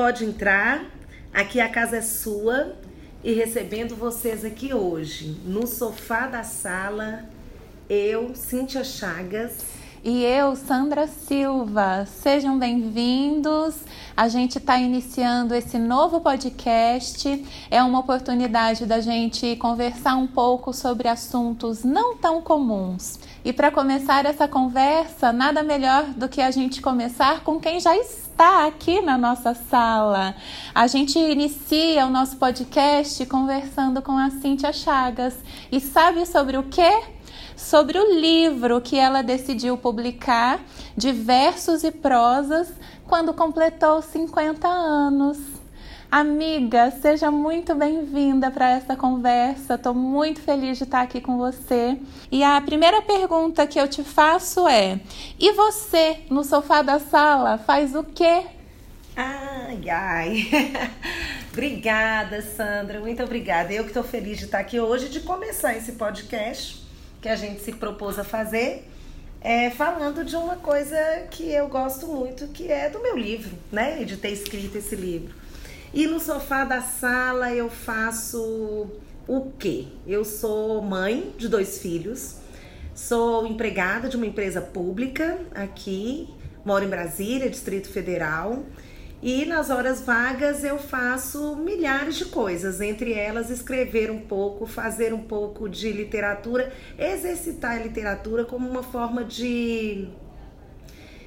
pode entrar. Aqui a casa é sua e recebendo vocês aqui hoje no sofá da sala, eu, Cíntia Chagas. E eu, Sandra Silva. Sejam bem-vindos. A gente está iniciando esse novo podcast. É uma oportunidade da gente conversar um pouco sobre assuntos não tão comuns. E para começar essa conversa, nada melhor do que a gente começar com quem já está aqui na nossa sala. A gente inicia o nosso podcast conversando com a Cíntia Chagas. E sabe sobre o quê? Sobre o livro que ela decidiu publicar, de versos e prosas, quando completou 50 anos. Amiga, seja muito bem-vinda para essa conversa. Estou muito feliz de estar aqui com você. E a primeira pergunta que eu te faço é: e você no sofá da sala faz o quê? Ai, ai. obrigada, Sandra. Muito obrigada. Eu que estou feliz de estar aqui hoje de começar esse podcast que a gente se propôs a fazer. É, falando de uma coisa que eu gosto muito, que é do meu livro, né? De ter escrito esse livro. E no sofá da sala eu faço o quê? Eu sou mãe de dois filhos, sou empregada de uma empresa pública aqui, moro em Brasília, Distrito Federal. E nas horas vagas eu faço milhares de coisas, entre elas escrever um pouco, fazer um pouco de literatura, exercitar a literatura como uma forma de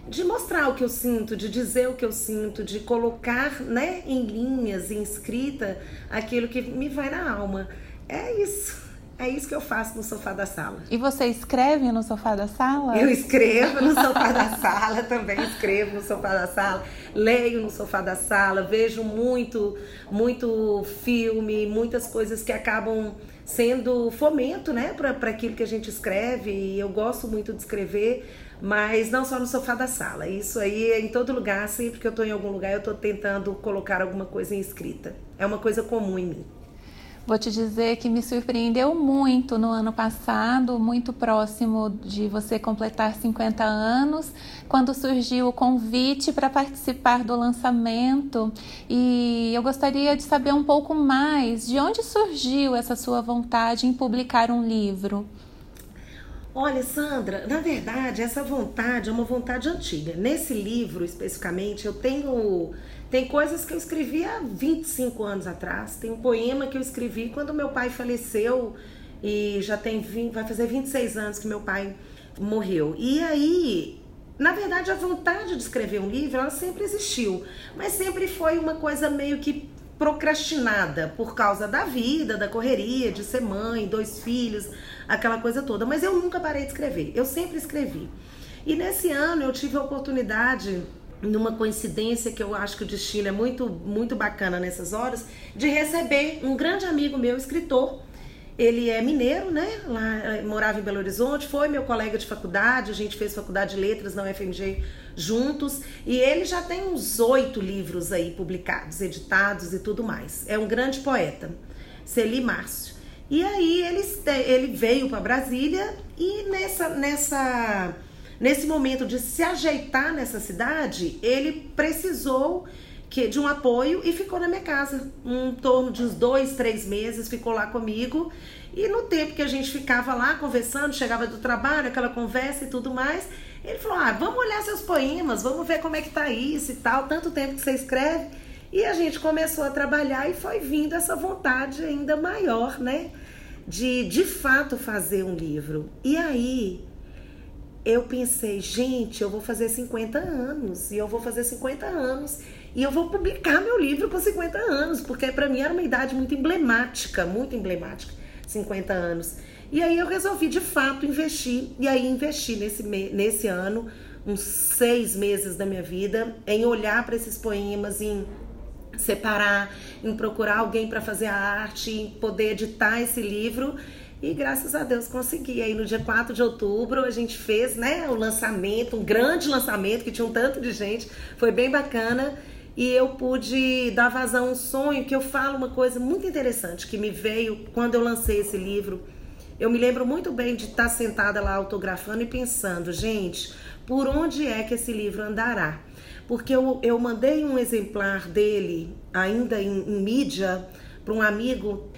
de mostrar o que eu sinto, de dizer o que eu sinto, de colocar né, em linhas, em escrita, aquilo que me vai na alma. É isso. É isso que eu faço no sofá da sala. E você escreve no sofá da sala? Eu escrevo no sofá da sala, também escrevo no sofá da sala, leio no sofá da sala, vejo muito, muito filme, muitas coisas que acabam sendo fomento, né, para aquilo que a gente escreve. E eu gosto muito de escrever, mas não só no sofá da sala. Isso aí é em todo lugar, sempre que eu estou em algum lugar, eu estou tentando colocar alguma coisa em escrita. É uma coisa comum em mim. Vou te dizer que me surpreendeu muito no ano passado, muito próximo de você completar 50 anos, quando surgiu o convite para participar do lançamento. E eu gostaria de saber um pouco mais de onde surgiu essa sua vontade em publicar um livro. Olha, Sandra, na verdade, essa vontade é uma vontade antiga. Nesse livro, especificamente, eu tenho tem coisas que eu escrevi há 25 anos atrás. Tem um poema que eu escrevi quando meu pai faleceu e já tem 20, vai fazer 26 anos que meu pai morreu. E aí, na verdade, a vontade de escrever um livro, ela sempre existiu, mas sempre foi uma coisa meio que procrastinada por causa da vida, da correria, de ser mãe, dois filhos, aquela coisa toda. Mas eu nunca parei de escrever, eu sempre escrevi. E nesse ano eu tive a oportunidade, numa coincidência que eu acho que o destino é muito, muito bacana nessas horas, de receber um grande amigo meu, escritor. Ele é mineiro, né? Lá, eh, morava em Belo Horizonte, foi meu colega de faculdade, a gente fez faculdade de letras na UFMG juntos. E ele já tem uns oito livros aí publicados, editados e tudo mais. É um grande poeta, Celi Márcio. E aí ele, ele veio para Brasília e nessa, nessa, nesse momento de se ajeitar nessa cidade, ele precisou que, de um apoio e ficou na minha casa. Um torno de uns dois, três meses, ficou lá comigo. E no tempo que a gente ficava lá conversando, chegava do trabalho, aquela conversa e tudo mais, ele falou: Ah, vamos olhar seus poemas, vamos ver como é que tá isso e tal, tanto tempo que você escreve. E a gente começou a trabalhar e foi vindo essa vontade ainda maior, né? De de fato fazer um livro. E aí eu pensei, gente, eu vou fazer 50 anos e eu vou fazer 50 anos e eu vou publicar meu livro com 50 anos, porque para mim era uma idade muito emblemática, muito emblemática, 50 anos. E aí eu resolvi de fato investir, e aí investi nesse, nesse ano, uns seis meses da minha vida, em olhar para esses poemas, em separar, em procurar alguém para fazer a arte, em poder editar esse livro. E graças a Deus consegui. Aí no dia 4 de outubro a gente fez né, o lançamento, um grande lançamento que tinha um tanto de gente, foi bem bacana. E eu pude dar vazão a um sonho que eu falo uma coisa muito interessante que me veio quando eu lancei esse livro eu me lembro muito bem de estar sentada lá autografando e pensando, gente, por onde é que esse livro andará? porque eu, eu mandei um exemplar dele, ainda em, em mídia, para um amigo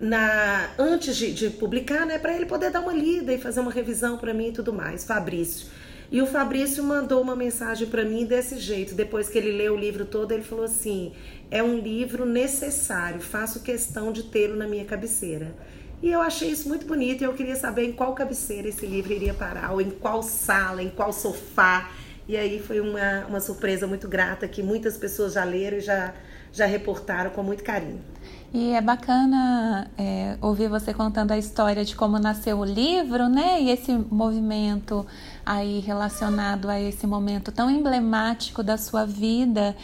na antes de, de publicar, né, para ele poder dar uma lida e fazer uma revisão para mim e tudo mais, Fabrício. E o Fabrício mandou uma mensagem para mim desse jeito. Depois que ele leu o livro todo, ele falou assim: "É um livro necessário, faço questão de tê-lo na minha cabeceira". E eu achei isso muito bonito e eu queria saber em qual cabeceira esse livro iria parar, ou em qual sala, em qual sofá. E aí foi uma, uma surpresa muito grata que muitas pessoas já leram e já, já reportaram com muito carinho. E é bacana é, ouvir você contando a história de como nasceu o livro, né? E esse movimento aí relacionado a esse momento tão emblemático da sua vida.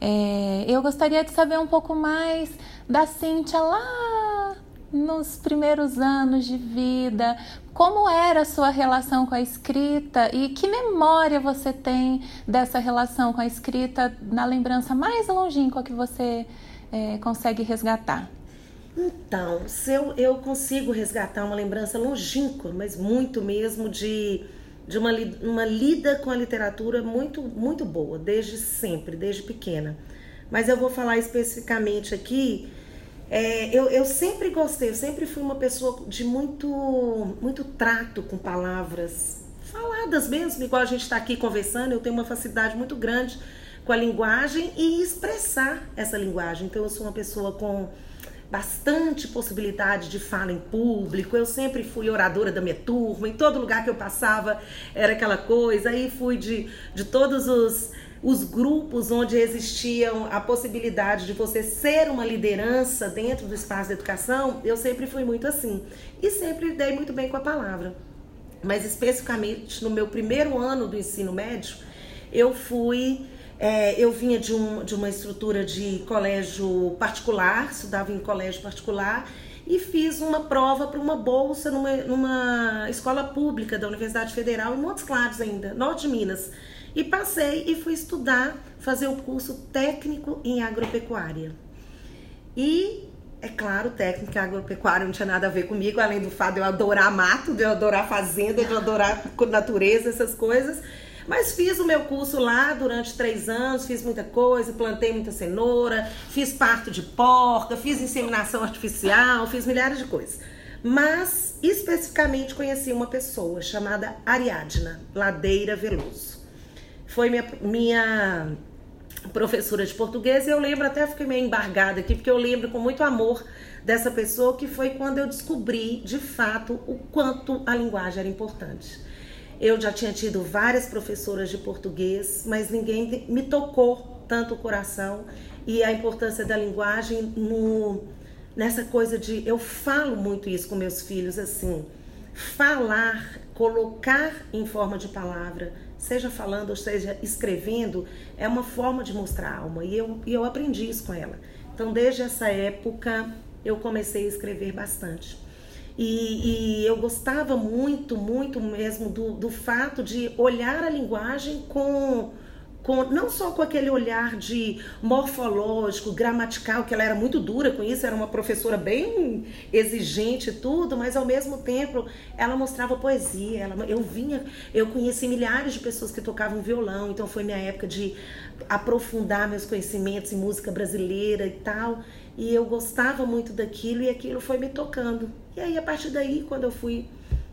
É, eu gostaria de saber um pouco mais da Cíntia lá nos primeiros anos de vida, como era a sua relação com a escrita e que memória você tem dessa relação com a escrita na lembrança mais longínqua que você é, consegue resgatar? Então, se eu, eu consigo resgatar uma lembrança longínqua, mas muito mesmo de, de uma, uma lida com a literatura muito, muito boa, desde sempre, desde pequena. Mas eu vou falar especificamente aqui. É, eu, eu sempre gostei, eu sempre fui uma pessoa de muito, muito trato com palavras faladas mesmo, igual a gente está aqui conversando, eu tenho uma facilidade muito grande com a linguagem e expressar essa linguagem. Então, eu sou uma pessoa com bastante possibilidade de fala em público. Eu sempre fui oradora da minha turma, em todo lugar que eu passava era aquela coisa. Aí fui de, de todos os, os grupos onde existiam a possibilidade de você ser uma liderança dentro do espaço da educação, eu sempre fui muito assim. E sempre dei muito bem com a palavra. Mas especificamente no meu primeiro ano do ensino médio, eu fui é, eu vinha de, um, de uma estrutura de colégio particular, estudava em colégio particular e fiz uma prova para uma bolsa numa, numa escola pública da Universidade Federal em Montes Claros ainda, norte de Minas. E passei e fui estudar, fazer o curso técnico em agropecuária. E, é claro, técnica agropecuária não tinha nada a ver comigo, além do fato de eu adorar mato, de eu adorar fazenda, de eu adorar natureza, essas coisas. Mas fiz o meu curso lá durante três anos, fiz muita coisa, plantei muita cenoura, fiz parto de porca, fiz inseminação artificial, fiz milhares de coisas. Mas especificamente conheci uma pessoa chamada Ariadna Ladeira Veloso. Foi minha, minha professora de português e eu lembro, até fiquei meio embargada aqui, porque eu lembro com muito amor dessa pessoa, que foi quando eu descobri de fato o quanto a linguagem era importante. Eu já tinha tido várias professoras de português, mas ninguém me tocou tanto o coração e a importância da linguagem no, nessa coisa de. Eu falo muito isso com meus filhos assim. Falar, colocar em forma de palavra, seja falando ou seja escrevendo, é uma forma de mostrar alma. E eu, e eu aprendi isso com ela. Então, desde essa época, eu comecei a escrever bastante. E, e, eu gostava muito, muito mesmo do, do fato de olhar a linguagem com, com não só com aquele olhar de morfológico, gramatical, que ela era muito dura com isso, era uma professora bem exigente e tudo, mas ao mesmo tempo ela mostrava poesia. Ela, eu vinha, eu conheci milhares de pessoas que tocavam violão, então foi minha época de aprofundar meus conhecimentos em música brasileira e tal. E eu gostava muito daquilo e aquilo foi me tocando. E aí, a partir daí, quando eu fui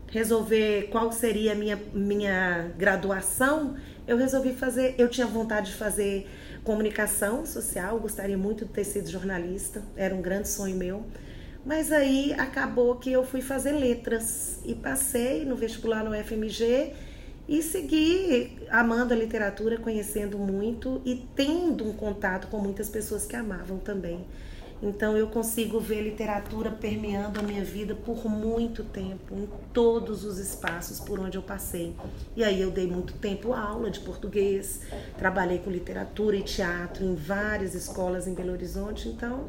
resolver qual seria a minha, minha graduação, eu resolvi fazer. Eu tinha vontade de fazer comunicação social, gostaria muito de ter sido jornalista, era um grande sonho meu. Mas aí acabou que eu fui fazer letras e passei no vestibular no FMG e segui amando a literatura, conhecendo muito e tendo um contato com muitas pessoas que amavam também. Então eu consigo ver literatura permeando a minha vida por muito tempo, em todos os espaços por onde eu passei. E aí eu dei muito tempo aula de português, trabalhei com literatura e teatro em várias escolas em Belo Horizonte, então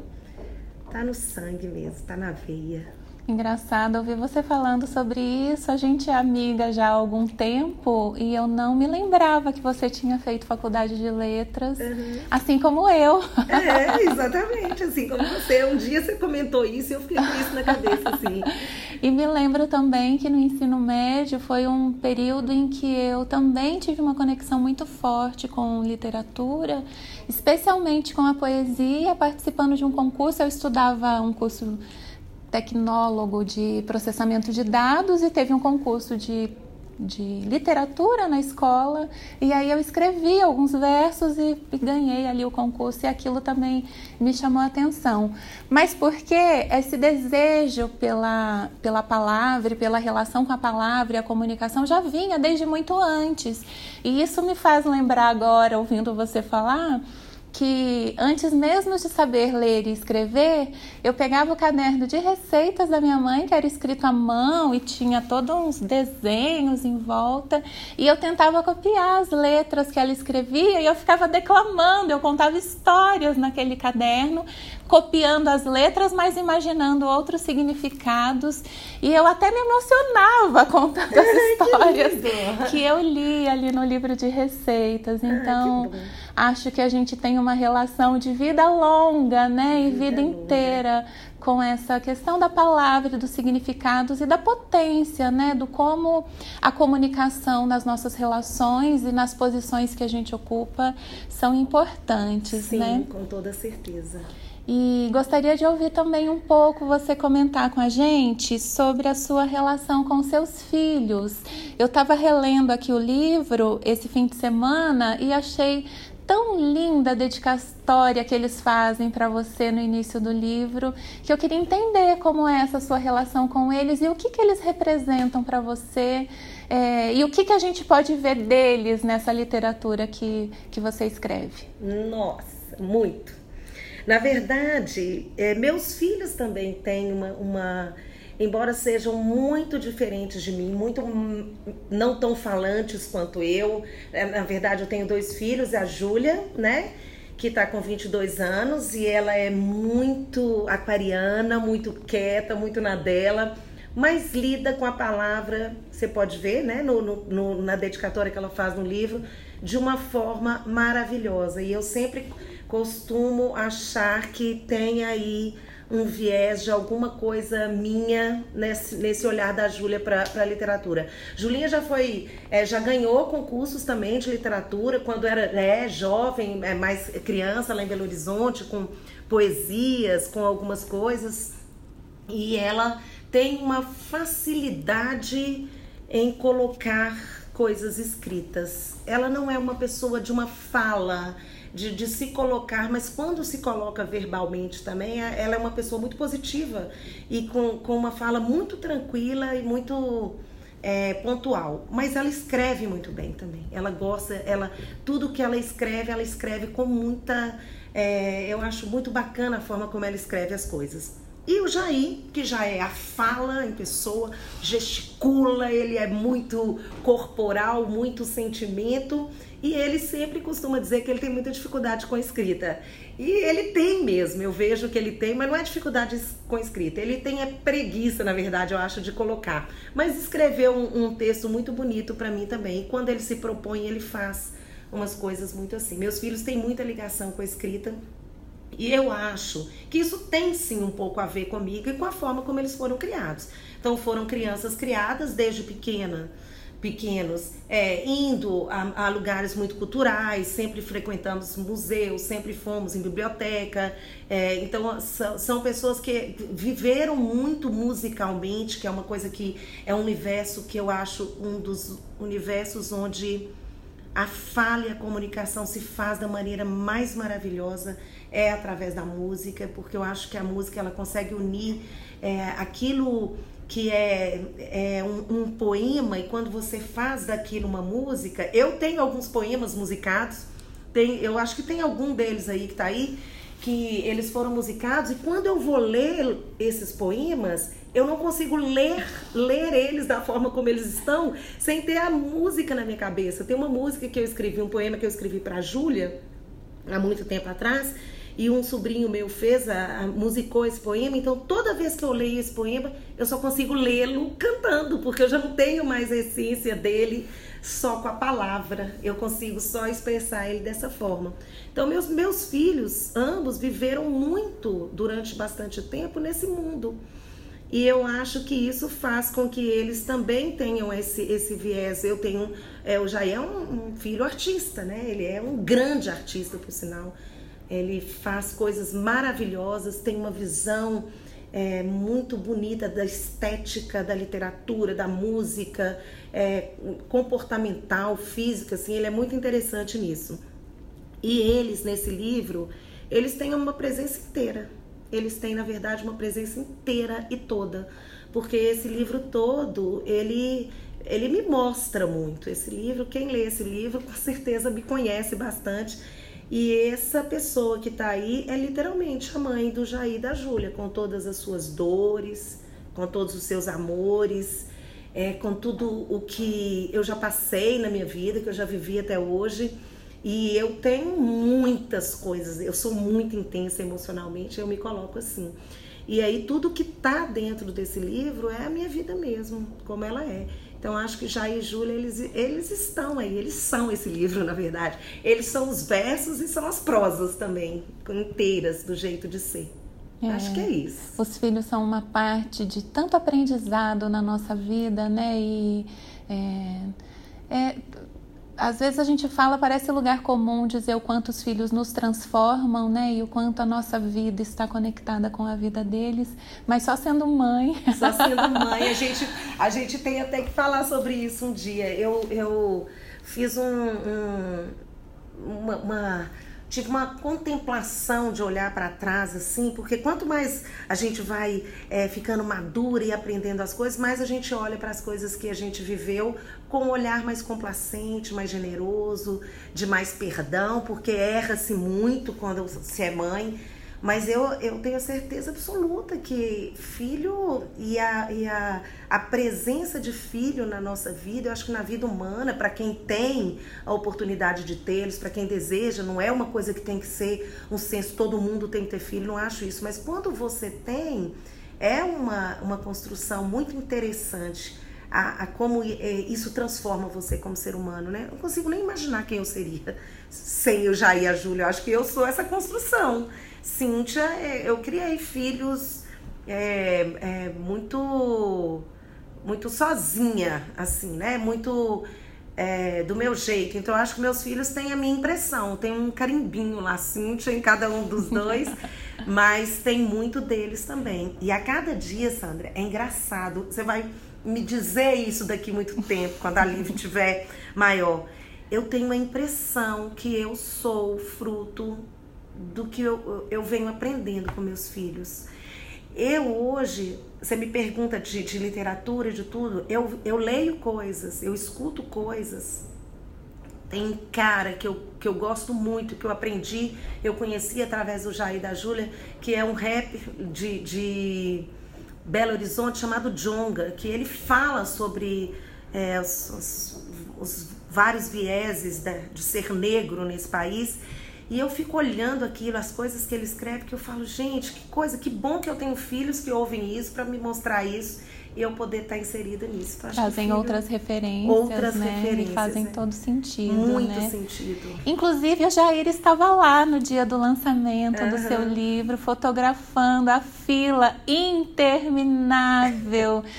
tá no sangue mesmo, tá na veia. Engraçado ouvir você falando sobre isso. A gente é amiga já há algum tempo e eu não me lembrava que você tinha feito faculdade de letras, uhum. assim como eu. É, exatamente, assim como você. Um dia você comentou isso e eu fiquei com isso na cabeça, assim. e me lembro também que no ensino médio foi um período em que eu também tive uma conexão muito forte com literatura, especialmente com a poesia, participando de um concurso. Eu estudava um curso tecnólogo de processamento de dados e teve um concurso de, de literatura na escola. E aí eu escrevi alguns versos e, ganhei ali o concurso, e aquilo também me chamou a atenção. Mas porque esse desejo pela, pela palavra, pela relação com a palavra e a comunicação já vinha desde muito antes. E isso me faz lembrar agora, ouvindo você falar que antes mesmo de saber ler e escrever, eu pegava o caderno de receitas da minha mãe, que era escrito à mão e tinha todos uns desenhos em volta, e eu tentava copiar as letras que ela escrevia e eu ficava declamando, eu contava histórias naquele caderno, copiando as letras, mas imaginando outros significados, e eu até me emocionava contando as histórias que, que eu li ali no livro de receitas. Então, acho que a gente tem uma relação de vida longa, né? E vida, vida inteira com essa questão da palavra, dos significados e da potência, né? Do como a comunicação nas nossas relações e nas posições que a gente ocupa são importantes, Sim, né? com toda certeza. E gostaria de ouvir também um pouco você comentar com a gente sobre a sua relação com seus filhos. Eu estava relendo aqui o livro esse fim de semana e achei tão linda a dedicatória que eles fazem para você no início do livro, que eu queria entender como é essa sua relação com eles e o que, que eles representam para você é, e o que, que a gente pode ver deles nessa literatura que, que você escreve. Nossa, muito. Na verdade, é, meus filhos também têm uma, uma embora sejam muito diferentes de mim, muito não tão falantes quanto eu. É, na verdade, eu tenho dois filhos, a Júlia, né? Que está com 22 anos e ela é muito aquariana, muito quieta, muito na dela, mas lida com a palavra, você pode ver, né? No, no, na dedicatória que ela faz no livro, de uma forma maravilhosa. E eu sempre costumo achar que tem aí um viés de alguma coisa minha nesse, nesse olhar da Júlia para a literatura. Julinha já foi, é, já ganhou concursos também de literatura quando era é, jovem, é, mais criança lá em Belo Horizonte, com poesias, com algumas coisas. E ela tem uma facilidade em colocar coisas escritas. Ela não é uma pessoa de uma fala de, de se colocar, mas quando se coloca verbalmente também, ela é uma pessoa muito positiva e com, com uma fala muito tranquila e muito é, pontual. Mas ela escreve muito bem também. Ela gosta, ela tudo que ela escreve, ela escreve com muita. É, eu acho muito bacana a forma como ela escreve as coisas. E o Jair, que já é a fala em pessoa, gesticula, ele é muito corporal, muito sentimento. E ele sempre costuma dizer que ele tem muita dificuldade com escrita. E ele tem mesmo, eu vejo que ele tem, mas não é dificuldade com escrita. Ele tem é preguiça, na verdade, eu acho, de colocar. Mas escreveu um, um texto muito bonito para mim também. E quando ele se propõe, ele faz umas coisas muito assim. Meus filhos têm muita ligação com a escrita. E eu acho que isso tem sim um pouco a ver comigo e com a forma como eles foram criados. Então foram crianças criadas desde pequena pequenos, é, indo a, a, lugares muito culturais, sempre frequentamos museus, sempre fomos em biblioteca. É, então, são, são, pessoas que viveram muito musicalmente, que é uma coisa que é um universo que eu acho um dos universos onde a fala e a comunicação se faz da maneira mais maravilhosa é através da música, porque eu acho que a música ela consegue unir é, aquilo que é, é um, um, poema e quando você faz daquilo uma música, eu tenho alguns poemas musicados, tem, eu acho que tem algum deles aí que tá aí, que eles foram musicados e quando eu vou ler esses poemas, eu não consigo ler, ler eles da forma como eles estão sem ter a música na minha cabeça. Tem uma música que eu escrevi, um poema que eu escrevi para Júlia há muito tempo atrás, e um sobrinho meu fez, a, a, musicou esse poema, então toda vez que eu leio esse poema, eu só consigo lê-lo cantando, porque eu já não tenho mais a essência dele só com a palavra, eu consigo só expressar ele dessa forma. Então, meus, meus filhos, ambos, viveram muito durante bastante tempo nesse mundo. E eu acho que isso faz com que eles também tenham esse, esse viés. Eu tenho. É, o Jair é um, um, filho artista, né? Ele é um grande artista, por sinal. Ele faz coisas maravilhosas, tem uma visão é, muito bonita da estética, da literatura, da música, é, comportamental, física, assim. Ele é muito interessante nisso. E eles, nesse livro, eles têm uma presença inteira eles têm na verdade uma presença inteira e toda, porque esse livro todo, ele ele me mostra muito esse livro. Quem lê esse livro com certeza me conhece bastante. E essa pessoa que está aí é literalmente a mãe do Jair e da Júlia, com todas as suas dores, com todos os seus amores, é, com tudo o que eu já passei na minha vida, que eu já vivi até hoje. E eu tenho muitas coisas, eu sou muito intensa emocionalmente, eu me coloco assim. E aí tudo que está dentro desse livro é a minha vida mesmo, como ela é. Então acho que Jair e Júlia, eles, eles estão aí, eles são esse livro, na verdade. Eles são os versos e são as prosas também, inteiras do jeito de ser. É, acho que é isso. Os filhos são uma parte de tanto aprendizado na nossa vida, né? E é, é, às vezes a gente fala, parece lugar comum dizer o quanto os filhos nos transformam, né? E o quanto a nossa vida está conectada com a vida deles, mas só sendo mãe. Só sendo mãe, a gente, a gente tem até que falar sobre isso um dia. Eu, eu fiz um, um uma, uma tive uma contemplação de olhar para trás, assim, porque quanto mais a gente vai é, ficando madura e aprendendo as coisas, mais a gente olha para as coisas que a gente viveu com um olhar mais complacente, mais generoso, de mais perdão, porque erra-se muito quando se é mãe. Mas eu, eu tenho certeza absoluta que filho e, a, e a, a presença de filho na nossa vida, eu acho que na vida humana, para quem tem a oportunidade de tê-los, para quem deseja, não é uma coisa que tem que ser um senso, todo mundo tem que ter filho, não acho isso. Mas quando você tem, é uma, uma construção muito interessante. A, a, como é, isso transforma você como ser humano, né? Eu não consigo nem imaginar quem eu seria sem eu já ir a Júlia. Eu acho que eu sou essa construção. Cíntia, é, eu criei filhos é, é, muito muito sozinha, assim, né? Muito é, do meu jeito. Então, eu acho que meus filhos têm a minha impressão. Tem um carimbinho lá, Cíntia, em cada um dos dois. mas tem muito deles também. E a cada dia, Sandra, é engraçado. Você vai me dizer isso daqui muito tempo, quando a Liv tiver maior. Eu tenho a impressão que eu sou fruto do que eu, eu venho aprendendo com meus filhos. Eu hoje, você me pergunta de, de literatura, de tudo, eu, eu leio coisas, eu escuto coisas. Tem cara que eu, que eu gosto muito, que eu aprendi, eu conheci através do Jair da Júlia, que é um rap de, de Belo Horizonte chamado Jonga, que ele fala sobre é, os, os, os, vários vieses de, de ser negro nesse país e eu fico olhando aquilo, as coisas que ele escreve, que eu falo, gente, que coisa, que bom que eu tenho filhos que ouvem isso para me mostrar isso e eu poder estar tá inserida nisso. Então, fazem filho, outras referências, outras né? referências, e fazem é. todo sentido, Muito né? sentido. Inclusive, a Jair estava lá no dia do lançamento uhum. do seu livro, fotografando a fila interminável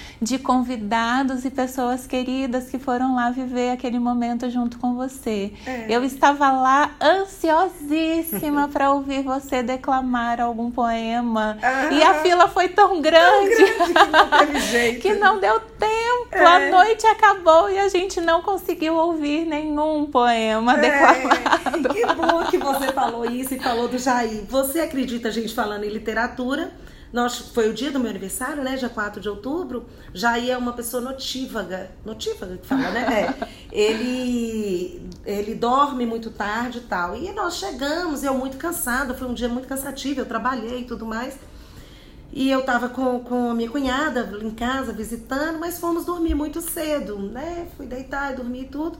de convidados e pessoas queridas que foram lá viver aquele momento junto com você. É. Eu estava lá ansiosíssima para ouvir você declamar algum poema. Uhum. E a fila foi tão grande, tão grande que não teve jeito jeito. que não deu tempo. É. A noite acabou e a gente não conseguiu ouvir nenhum poema é. declamado. Que bom que você falou isso e falou do Jair. Você acredita a gente falando em literatura? Nós, foi o dia do meu aniversário, né? Dia 4 de outubro. Jair é uma pessoa notívaga. Notívaga que fala, né? É. Ele, ele dorme muito tarde e tal. E nós chegamos, eu muito cansada. Foi um dia muito cansativo. Eu trabalhei e tudo mais. E eu tava com, com a minha cunhada em casa visitando, mas fomos dormir muito cedo, né? Fui deitar e dormir tudo.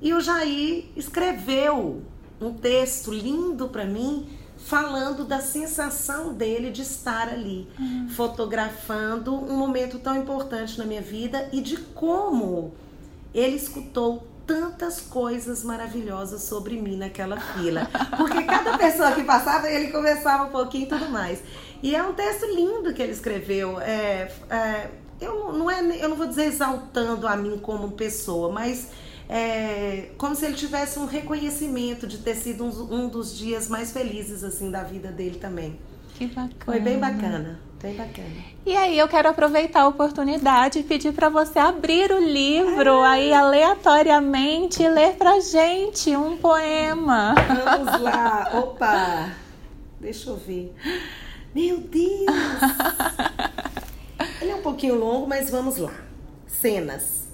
E o Jair escreveu um texto lindo para mim falando da sensação dele de estar ali, uhum. fotografando um momento tão importante na minha vida e de como ele escutou tantas coisas maravilhosas sobre mim naquela fila. Porque cada pessoa que passava, ele conversava um pouquinho e tudo mais. E é um texto lindo que ele escreveu. É, é, eu, não é, eu não vou dizer exaltando a mim como pessoa, mas é, como se ele tivesse um reconhecimento de ter sido um, um dos dias mais felizes assim da vida dele também. Que bacana. Foi bem bacana. Bem bacana. E aí eu quero aproveitar a oportunidade e pedir para você abrir o livro ah. aí aleatoriamente e ler pra gente um poema. Vamos lá. Opa. Deixa eu ver. Meu Deus. Ele é um pouquinho longo, mas vamos lá. Cenas.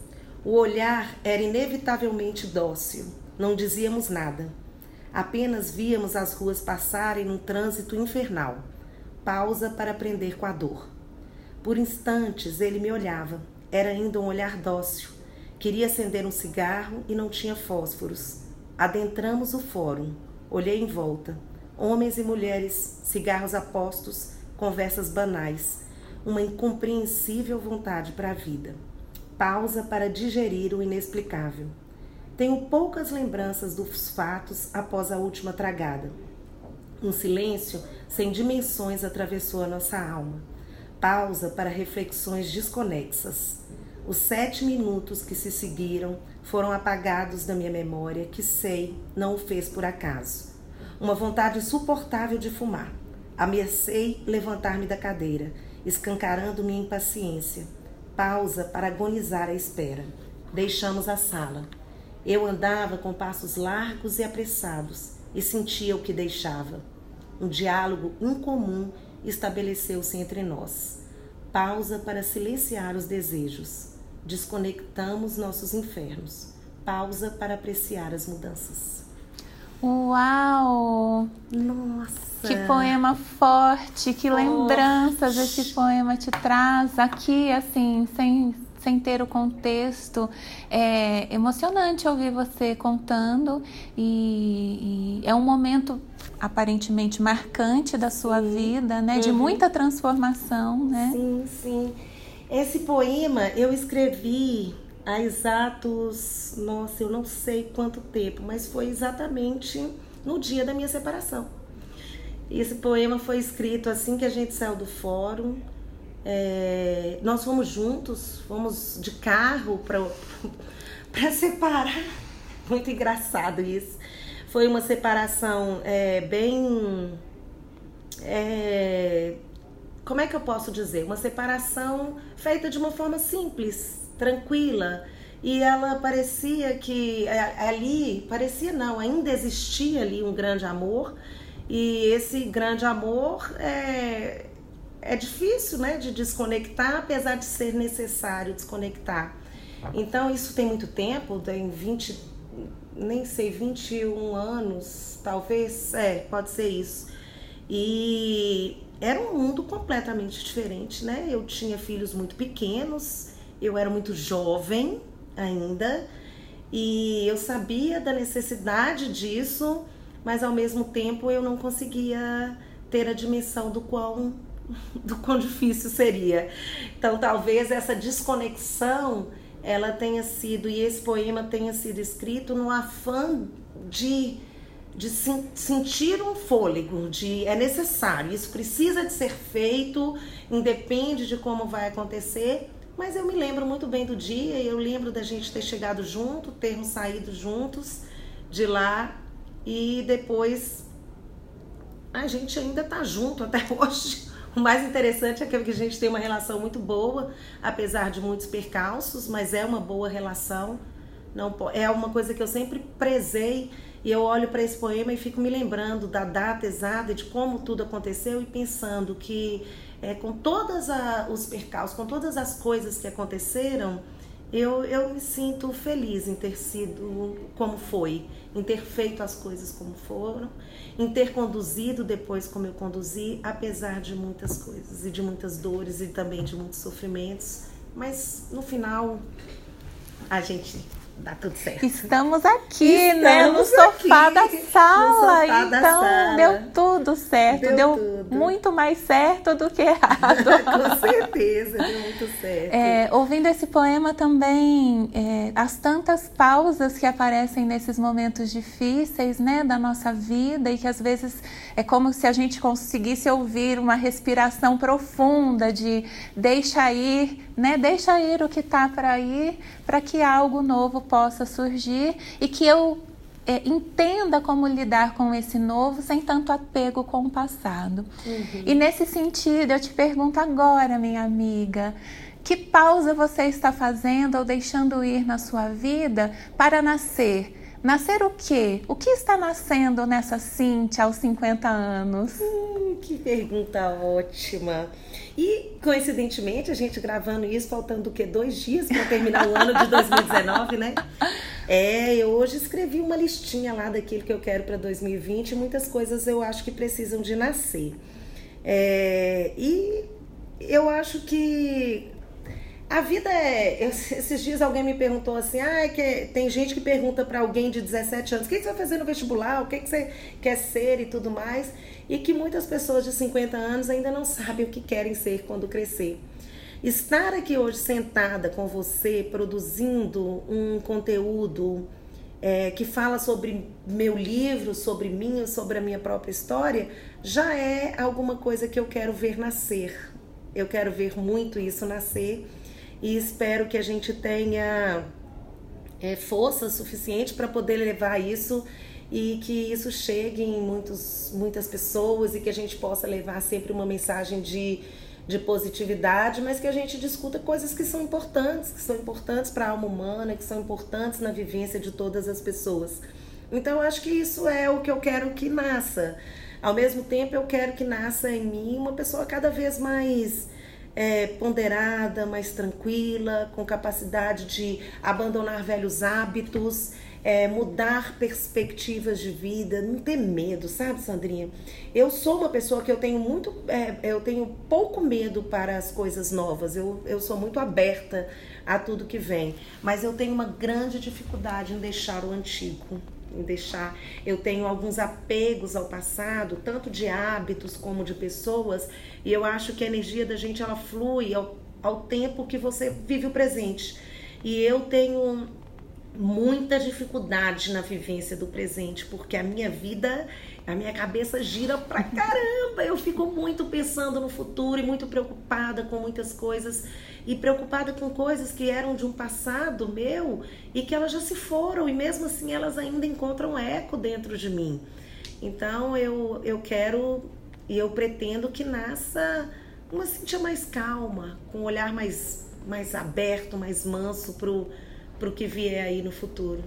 O olhar era inevitavelmente dócil. Não dizíamos nada. Apenas víamos as ruas passarem num trânsito infernal pausa para aprender com a dor. Por instantes ele me olhava. Era ainda um olhar dócil. Queria acender um cigarro e não tinha fósforos. Adentramos o fórum. Olhei em volta. Homens e mulheres, cigarros apostos, conversas banais. Uma incompreensível vontade para a vida. Pausa para digerir o inexplicável. Tenho poucas lembranças dos fatos após a última tragada. Um silêncio sem dimensões atravessou a nossa alma. Pausa para reflexões desconexas. Os sete minutos que se seguiram foram apagados da minha memória, que sei não o fez por acaso. Uma vontade insuportável de fumar. Ameacei levantar-me da cadeira, escancarando minha impaciência. Pausa para agonizar a espera. Deixamos a sala. Eu andava com passos largos e apressados e sentia o que deixava. Um diálogo incomum estabeleceu-se entre nós. Pausa para silenciar os desejos. Desconectamos nossos infernos. Pausa para apreciar as mudanças. Uau! Nossa! Que poema forte, que forte. lembranças esse poema te traz aqui, assim, sem, sem ter o contexto. É emocionante ouvir você contando e, e é um momento aparentemente marcante da sua sim. vida, né? Uhum. De muita transformação, né? Sim, sim. Esse poema eu escrevi há exatos, nossa, eu não sei quanto tempo, mas foi exatamente no dia da minha separação. Esse poema foi escrito assim que a gente saiu do fórum. É, nós fomos juntos, fomos de carro para separar. Muito engraçado isso. Foi uma separação é, bem. É, como é que eu posso dizer? Uma separação feita de uma forma simples, tranquila. E ela parecia que é, ali, parecia não, ainda existia ali um grande amor. E esse grande amor é, é difícil né, de desconectar, apesar de ser necessário desconectar. Então, isso tem muito tempo, tem 20, nem sei, 21 anos, talvez, é, pode ser isso. E era um mundo completamente diferente, né? Eu tinha filhos muito pequenos, eu era muito jovem ainda, e eu sabia da necessidade disso, mas ao mesmo tempo eu não conseguia ter a dimensão do quão do quão difícil seria. Então, talvez essa desconexão ela tenha sido e esse poema tenha sido escrito no afã de de sentir um fôlego, de é necessário, isso precisa de ser feito, independe de como vai acontecer, mas eu me lembro muito bem do dia, eu lembro da gente ter chegado junto, termos saído juntos de lá e depois a gente ainda tá junto até hoje. O mais interessante é que a gente tem uma relação muito boa, apesar de muitos percalços, mas é uma boa relação. Não é uma coisa que eu sempre prezei e eu olho para esse poema e fico me lembrando da data exata de como tudo aconteceu e pensando que é, com todos os percalços, com todas as coisas que aconteceram, eu, eu me sinto feliz em ter sido como foi, em ter feito as coisas como foram, em ter conduzido depois como eu conduzi, apesar de muitas coisas e de muitas dores e também de muitos sofrimentos. Mas no final a gente dá tudo certo. Estamos aqui, Estamos né? No sofá aqui, da sala. Sofá então, da deu tudo certo. Deu, deu tudo. muito mais certo do que errado. Com certeza, deu muito certo. É, ouvindo esse poema também, é, as tantas pausas que aparecem nesses momentos difíceis, né, da nossa vida e que às vezes é como se a gente conseguisse ouvir uma respiração profunda de deixa ir, né? Deixa ir o que está para ir, para que algo novo possa surgir e que eu é, entenda como lidar com esse novo sem tanto apego com o passado. Uhum. E nesse sentido, eu te pergunto agora, minha amiga, que pausa você está fazendo ou deixando ir na sua vida para nascer? Nascer o quê? O que está nascendo nessa Cintia aos 50 anos? Hum, que pergunta ótima. E, coincidentemente, a gente gravando isso, faltando o quê? Dois dias para terminar o ano de 2019, né? É, eu hoje escrevi uma listinha lá daquilo que eu quero para 2020. Muitas coisas eu acho que precisam de nascer. É, e eu acho que a vida é. Esses dias alguém me perguntou assim: ah, que tem gente que pergunta para alguém de 17 anos: o que, você vai fazer no vestibular? O que, que você quer ser e tudo mais? E que muitas pessoas de 50 anos ainda não sabem o que querem ser quando crescer. Estar aqui hoje sentada com você, produzindo um conteúdo é, que fala sobre meu livro, sobre mim, sobre a minha própria história, já é alguma coisa que eu quero ver nascer. Eu quero ver muito isso nascer e espero que a gente tenha é, força suficiente para poder levar isso e que isso chegue em muitos, muitas pessoas e que a gente possa levar sempre uma mensagem de, de positividade, mas que a gente discuta coisas que são importantes, que são importantes para a alma humana, que são importantes na vivência de todas as pessoas. Então, eu acho que isso é o que eu quero que nasça. Ao mesmo tempo, eu quero que nasça em mim uma pessoa cada vez mais é, ponderada, mais tranquila, com capacidade de abandonar velhos hábitos, é, mudar perspectivas de vida, não ter medo, sabe, Sandrinha? Eu sou uma pessoa que eu tenho muito, é, eu tenho pouco medo para as coisas novas. Eu, eu sou muito aberta a tudo que vem, mas eu tenho uma grande dificuldade em deixar o antigo deixar. Eu tenho alguns apegos ao passado, tanto de hábitos como de pessoas, e eu acho que a energia da gente ela flui ao, ao tempo que você vive o presente. E eu tenho muita dificuldade na vivência do presente, porque a minha vida, a minha cabeça gira pra caramba. Eu fico muito pensando no futuro e muito preocupada com muitas coisas e preocupada com coisas que eram de um passado meu e que elas já se foram e mesmo assim elas ainda encontram eco dentro de mim. Então eu, eu quero e eu pretendo que nasça uma Cintia mais calma, com um olhar mais, mais aberto, mais manso para o que vier aí no futuro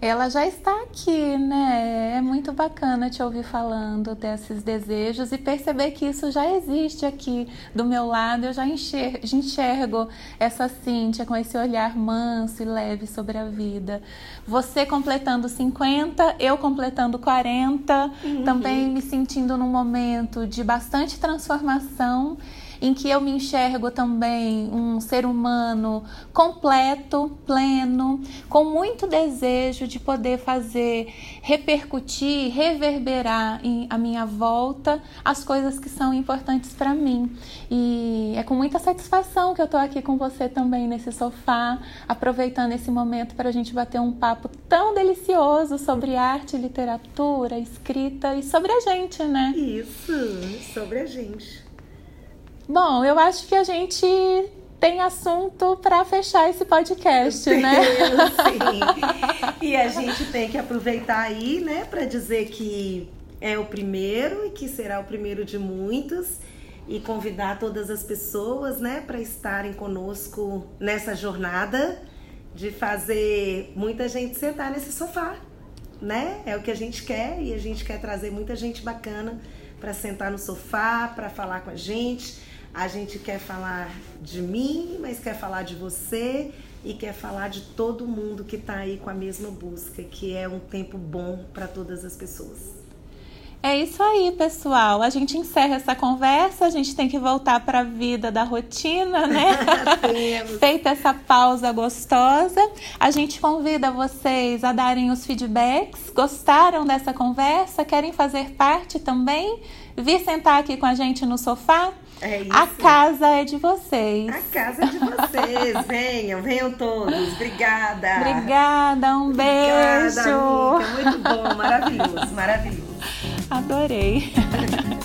ela já está aqui, né? É muito bacana te ouvir falando desses desejos e perceber que isso já existe aqui do meu lado. Eu já enxergo, enxergo essa Cíntia com esse olhar manso e leve sobre a vida. Você completando 50, eu completando 40, uhum. também me sentindo num momento de bastante transformação em que eu me enxergo também um ser humano completo, pleno, com muito desejo de poder fazer repercutir, reverberar em minha volta as coisas que são importantes para mim. E é com muita satisfação que eu estou aqui com você também nesse sofá, aproveitando esse momento para a gente bater um papo tão delicioso sobre arte, literatura, escrita e sobre a gente, né? Isso, sobre a gente. Bom, eu acho que a gente tem assunto para fechar esse podcast, né? Sim. e a gente tem que aproveitar aí, né, para dizer que é o primeiro e que será o primeiro de muitos e convidar todas as pessoas, né, para estarem conosco nessa jornada de fazer muita gente sentar nesse sofá, né? É o que a gente quer e a gente quer trazer muita gente bacana para sentar no sofá, para falar com a gente a gente quer falar de mim, mas quer falar de você e quer falar de todo mundo que está aí com a mesma busca, que é um tempo bom para todas as pessoas. É isso aí, pessoal. A gente encerra essa conversa, a gente tem que voltar para a vida da rotina, né? Feita essa pausa gostosa, a gente convida vocês a darem os feedbacks. Gostaram dessa conversa? Querem fazer parte também? Vir sentar aqui com a gente no sofá? É isso. A casa é de vocês. A casa é de vocês. venham, venham todos. Obrigada. Obrigada, um Obrigada, beijo. amiga. Muito bom, maravilhoso, maravilhoso. Adorei.